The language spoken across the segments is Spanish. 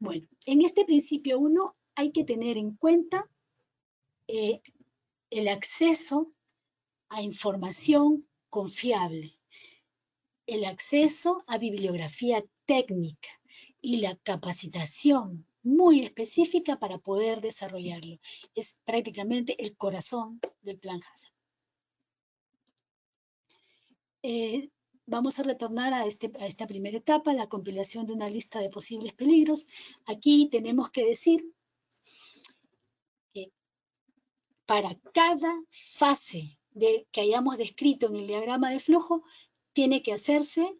Bueno, en este principio 1 hay que tener en cuenta eh, el acceso a información confiable, el acceso a bibliografía técnica y la capacitación muy específica para poder desarrollarlo. Es prácticamente el corazón del plan Hazard. Eh, vamos a retornar a, este, a esta primera etapa, la compilación de una lista de posibles peligros. Aquí tenemos que decir que para cada fase de, que hayamos descrito en el diagrama de flujo, tiene que hacerse,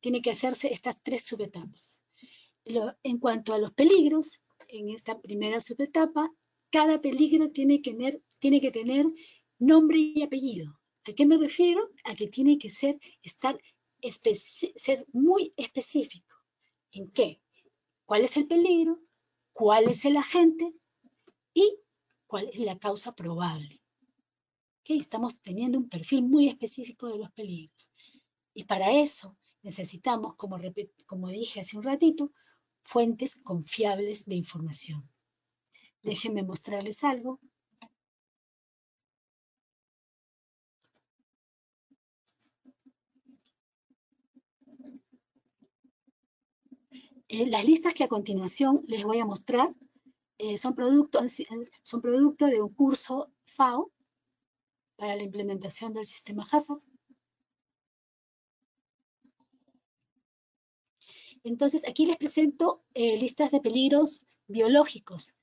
tiene que hacerse estas tres subetapas. En cuanto a los peligros, en esta primera subetapa, cada peligro tiene que tener, tiene que tener nombre y apellido. ¿A qué me refiero? A que tiene que ser, estar ser muy específico. ¿En qué? ¿Cuál es el peligro? ¿Cuál es el agente? ¿Y cuál es la causa probable? Estamos teniendo un perfil muy específico de los peligros. Y para eso necesitamos, como, como dije hace un ratito, fuentes confiables de información. Déjenme mostrarles algo. Eh, las listas que a continuación les voy a mostrar eh, son, producto, son producto de un curso FAO para la implementación del sistema HACCP. Entonces, aquí les presento eh, listas de peligros biológicos,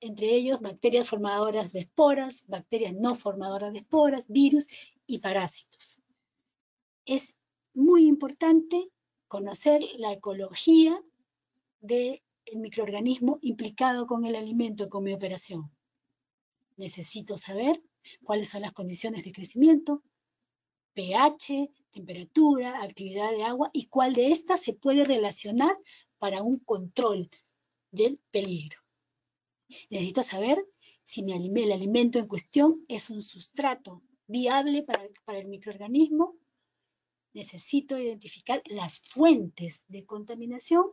entre ellos bacterias formadoras de esporas, bacterias no formadoras de esporas, virus y parásitos. Es muy importante conocer la ecología del microorganismo implicado con el alimento con mi operación. Necesito saber cuáles son las condiciones de crecimiento, pH, temperatura, actividad de agua y cuál de estas se puede relacionar para un control del peligro. Necesito saber si el alimento en cuestión es un sustrato viable para, para el microorganismo necesito identificar las fuentes de contaminación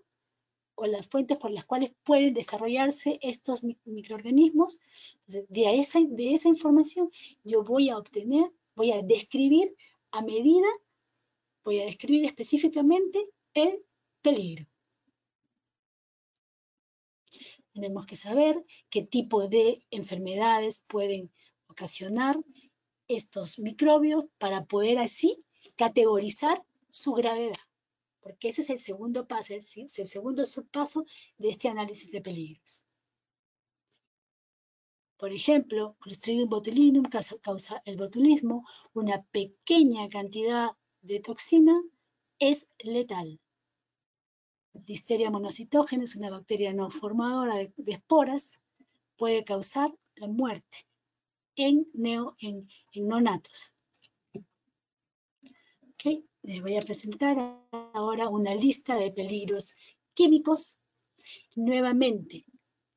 o las fuentes por las cuales pueden desarrollarse estos microorganismos. Entonces, de esa, de esa información yo voy a obtener, voy a describir a medida, voy a describir específicamente el peligro. Tenemos que saber qué tipo de enfermedades pueden ocasionar estos microbios para poder así categorizar su gravedad, porque ese es el segundo paso, el segundo subpaso de este análisis de peligros. Por ejemplo, Clostridium botulinum causa el botulismo, una pequeña cantidad de toxina es letal. Listeria monocitógena es una bacteria no formadora de, esporas, puede causar la muerte en, neo, en nonatos. Les voy a presentar ahora una lista de peligros químicos. Nuevamente,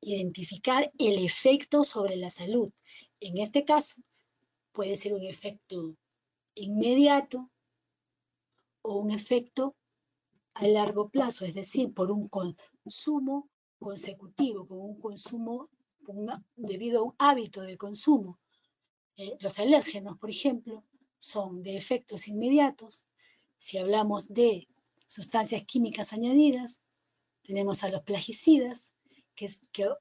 identificar el efecto sobre la salud. En este caso, puede ser un efecto inmediato o un efecto a largo plazo, es decir, por un consumo consecutivo, con un consumo debido a un hábito de consumo. Eh, los alérgenos, por ejemplo, son de efectos inmediatos. Si hablamos de sustancias químicas añadidas, tenemos a los plagicidas, que,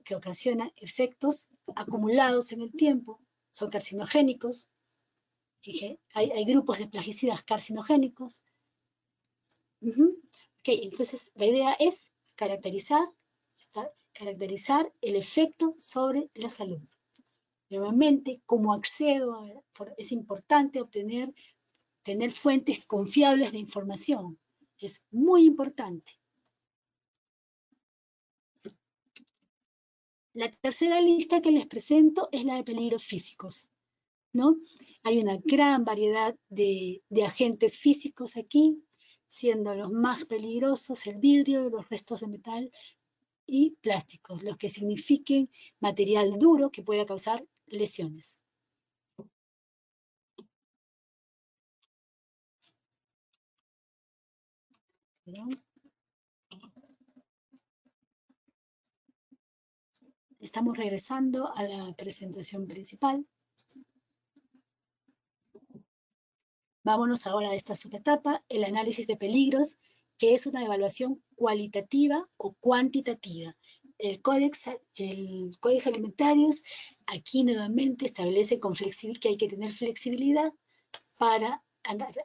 que, ocasionan efectos acumulados en el tiempo, son carcinogénicos. Hay, grupos de plagicidas carcinogénicos. entonces, la idea es caracterizar, caracterizar el efecto sobre la salud. Nuevamente, como accedo, es importante obtener, tener fuentes confiables de información. Es muy importante. La tercera lista que les presento es la de peligros físicos. ¿no? Hay una gran variedad de, de agentes físicos aquí, siendo los más peligrosos el vidrio los restos de metal y plásticos, los que signifiquen material duro que pueda causar lesiones. Estamos regresando a la presentación principal. Vámonos ahora a esta subetapa, el análisis de peligros, que es una evaluación cualitativa o cuantitativa. El Códex, el Códex Alimentarios aquí nuevamente establece con que hay que tener flexibilidad para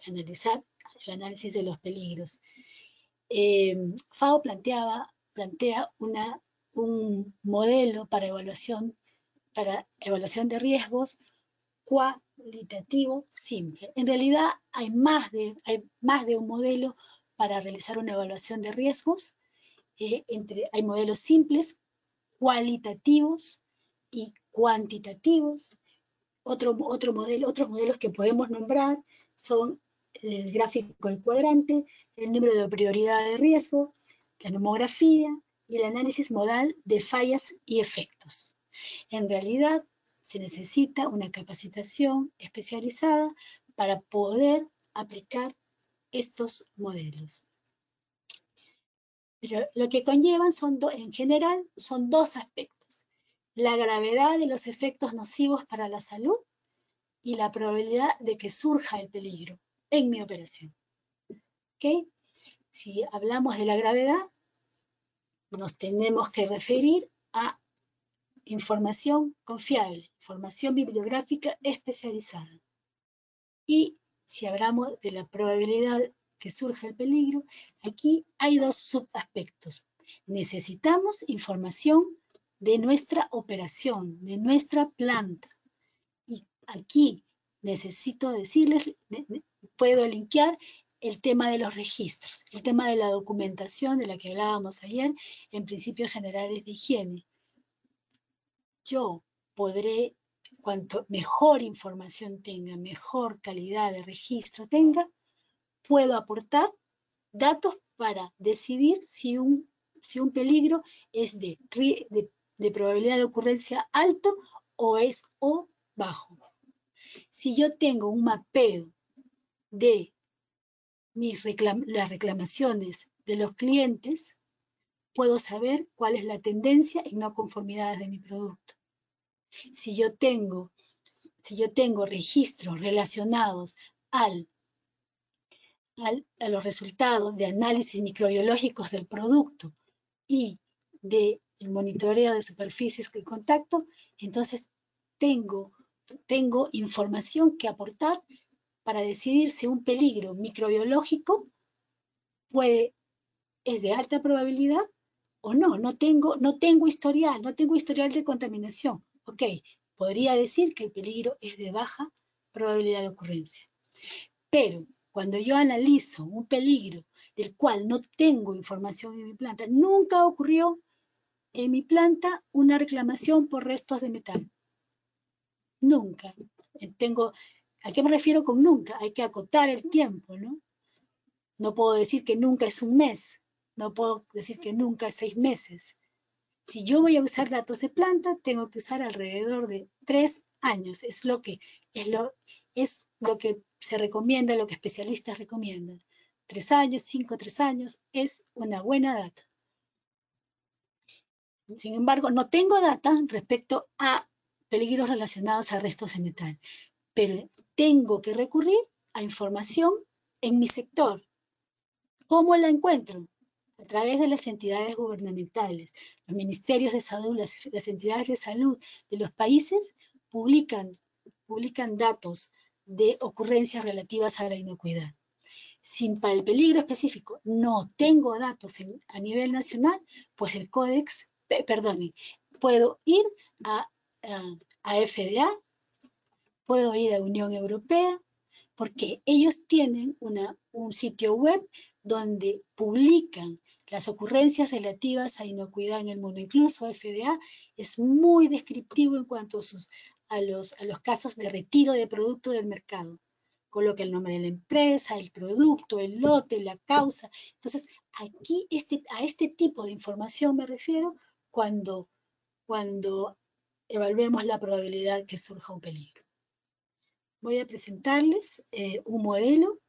analizar el análisis de los peligros. Eh, FAO planteaba, plantea una, un modelo para evaluación, para evaluación de riesgos cualitativo simple. En realidad hay más de, hay más de un modelo para realizar una evaluación de riesgos. Eh, entre, hay modelos simples, cualitativos y cuantitativos. Otro, otro modelo, otros modelos que podemos nombrar son el gráfico del cuadrante, el número de prioridad de riesgo, la nomografía y el análisis modal de fallas y efectos. En realidad, se necesita una capacitación especializada para poder aplicar estos modelos. Pero lo que conllevan son, en general, son dos aspectos. La gravedad de los efectos nocivos para la salud y la probabilidad de que surja el peligro en mi operación. ¿Okay? Si hablamos de la gravedad, nos tenemos que referir a información confiable, información bibliográfica especializada. Y si hablamos de la probabilidad que surge el peligro, aquí hay dos subaspectos. Necesitamos información de nuestra operación, de nuestra planta. Y aquí necesito decirles, puedo linkear el tema de los registros, el tema de la documentación de la que hablábamos ayer en principios generales de higiene yo podré, cuanto mejor información tenga, mejor calidad de registro tenga, puedo aportar datos para decidir si un, si un peligro es de, de, probabilidad de ocurrencia alto o es o bajo. Si yo tengo un mapeo de mis las reclamaciones de los clientes, puedo saber cuál es la tendencia en no conformidades de mi producto. Si yo tengo, si yo tengo registros relacionados al, a los resultados de análisis microbiológicos del producto y del monitoreo de superficies de contacto, entonces tengo, tengo información que aportar para decidir si un peligro microbiológico puede, es de alta probabilidad o no. No tengo, no tengo historial, no tengo historial de contaminación. Ok, podría decir que el peligro es de baja probabilidad de ocurrencia. Pero cuando yo analizo un peligro del cual no tengo información en mi planta, nunca ocurrió en mi planta una reclamación por restos de metal. Nunca. Tengo, ¿A qué me refiero con nunca? Hay que acotar el tiempo, ¿no? No puedo decir que nunca es un mes, no puedo decir que nunca es seis meses. Si yo voy a usar datos de planta, tengo que usar alrededor de tres años. Es lo que, es lo, es lo que se recomienda, lo que especialistas recomiendan. Tres años, cinco, tres años es una buena data. Sin embargo, no tengo data respecto a peligros relacionados a restos de metal, pero tengo que recurrir a información en mi sector. ¿Cómo la encuentro? a través de las entidades gubernamentales, los ministerios de salud, las, entidades de salud de los países publican, publican datos de ocurrencias relativas a la inocuidad. Si para el peligro específico no tengo datos a nivel nacional, pues el códex, perdón, puedo ir a, a, FDA, puedo ir a Unión Europea, porque ellos tienen un sitio web donde publican las ocurrencias relativas a inocuidad en el mundo. Incluso FDA es muy descriptivo en cuanto a los casos de retiro de producto del mercado. Coloca el nombre de la empresa, el producto, el lote, la causa. Entonces, aquí este, a este tipo de información me refiero cuando, cuando evaluemos la probabilidad que surja un peligro. Voy a presentarles eh, un modelo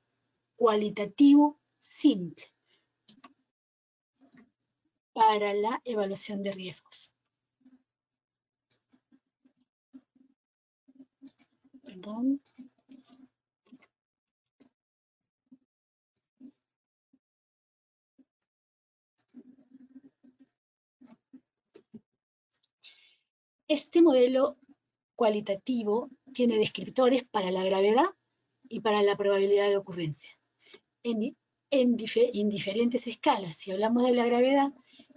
cualitativo simple para la evaluación de riesgos. Este modelo cualitativo tiene descriptores para la gravedad y para la probabilidad de ocurrencia en, en, diferentes escalas. Si hablamos de la gravedad,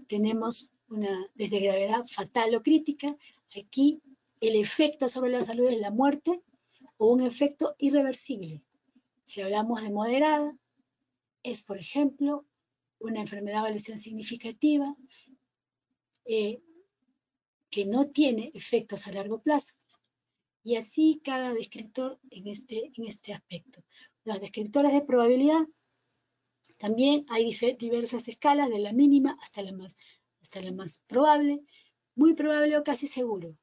tenemos una desde gravedad fatal o crítica. Aquí el efecto sobre la salud es la muerte o un efecto irreversible. Si hablamos de moderada, es, por ejemplo, una enfermedad o lesión significativa, eh, que no tiene efectos a largo plazo. Y así cada descriptor en este, en este aspecto. Los descriptores de probabilidad, también hay diversas escalas, de la mínima hasta la más, hasta la más probable, muy probable o casi seguro.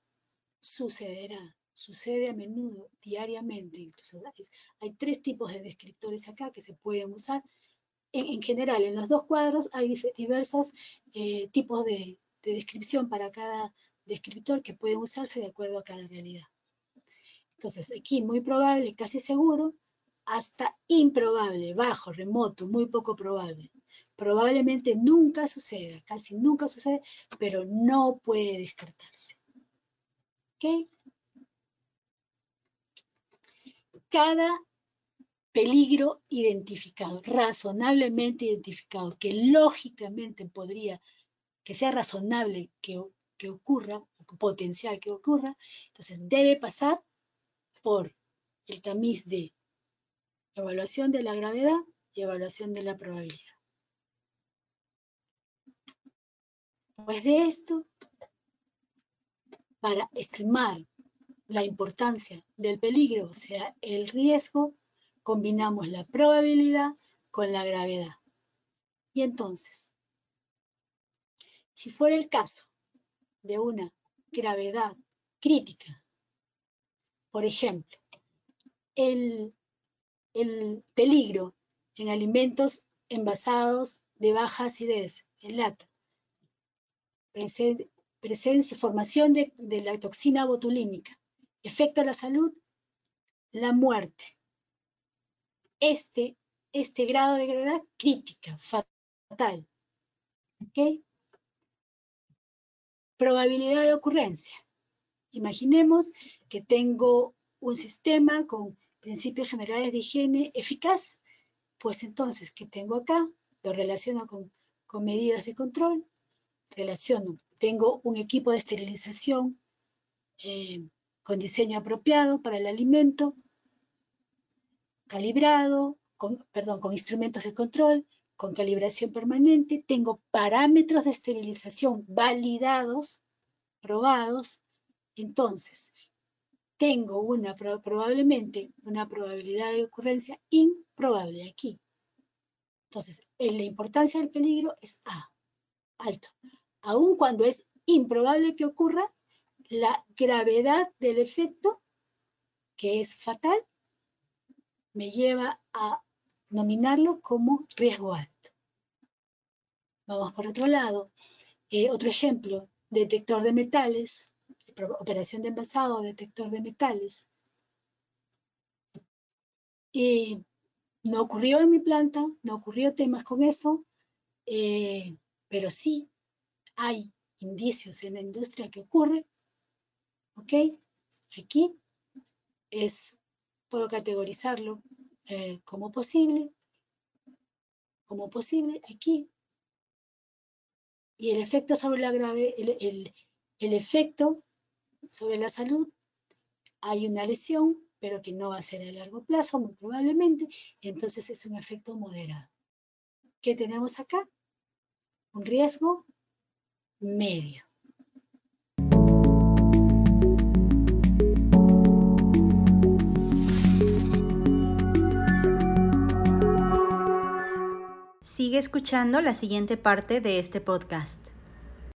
Sucederá, sucede a menudo, diariamente, incluso. Hay tres tipos de descriptores acá que se pueden usar. En, general, en los dos cuadros hay diversos eh, tipos de, de descripción para cada descriptor que puede usarse de acuerdo a cada realidad. Entonces, aquí muy probable, casi seguro, hasta improbable, bajo, remoto, muy poco probable. Probablemente nunca suceda, casi nunca sucede, pero no puede descartarse. ¿Ok? Cada peligro identificado, razonablemente identificado, que lógicamente podría, que sea razonable que que ocurra, potencial que ocurra, entonces debe pasar por el tamiz de evaluación de la gravedad y evaluación de la probabilidad. Pues de esto, para estimar la importancia del peligro, o sea, el riesgo, combinamos la probabilidad con la gravedad. Y entonces, si fuera el caso de una gravedad crítica. Por ejemplo, el, peligro en alimentos envasados de baja acidez, en lata, presencia, formación de, la toxina botulínica, efecto a la salud, la muerte. Este, este grado de gravedad crítica, fatal. ¿Ok? Probabilidad de ocurrencia. Imaginemos que tengo un sistema con principios generales de higiene eficaz, pues entonces, ¿qué tengo acá? Lo relaciono con, medidas de control, relaciono, tengo un equipo de esterilización eh, con diseño apropiado para el alimento, calibrado, con, perdón, con instrumentos de control, con calibración permanente, tengo parámetros de esterilización validados, probados, entonces tengo una probablemente una probabilidad de ocurrencia improbable aquí. Entonces, la importancia del peligro es A, alto. Aun cuando es improbable que ocurra, la gravedad del efecto, que es fatal, me lleva a nominarlo como riesgo alto. Vamos por otro lado. Eh, otro ejemplo, detector de metales, operación de envasado, detector de metales. Y no ocurrió en mi planta, no ocurrió temas con eso, eh, pero sí hay indicios en la industria que ocurre. ¿Ok? Aquí es, puedo categorizarlo eh, como posible, como posible aquí. Y el efecto sobre la grave, el, el efecto sobre la salud, hay una lesión, pero que no va a ser a largo plazo, muy probablemente, entonces es un efecto moderado. ¿Qué tenemos acá? Un riesgo medio. Sigue escuchando la siguiente parte de este podcast.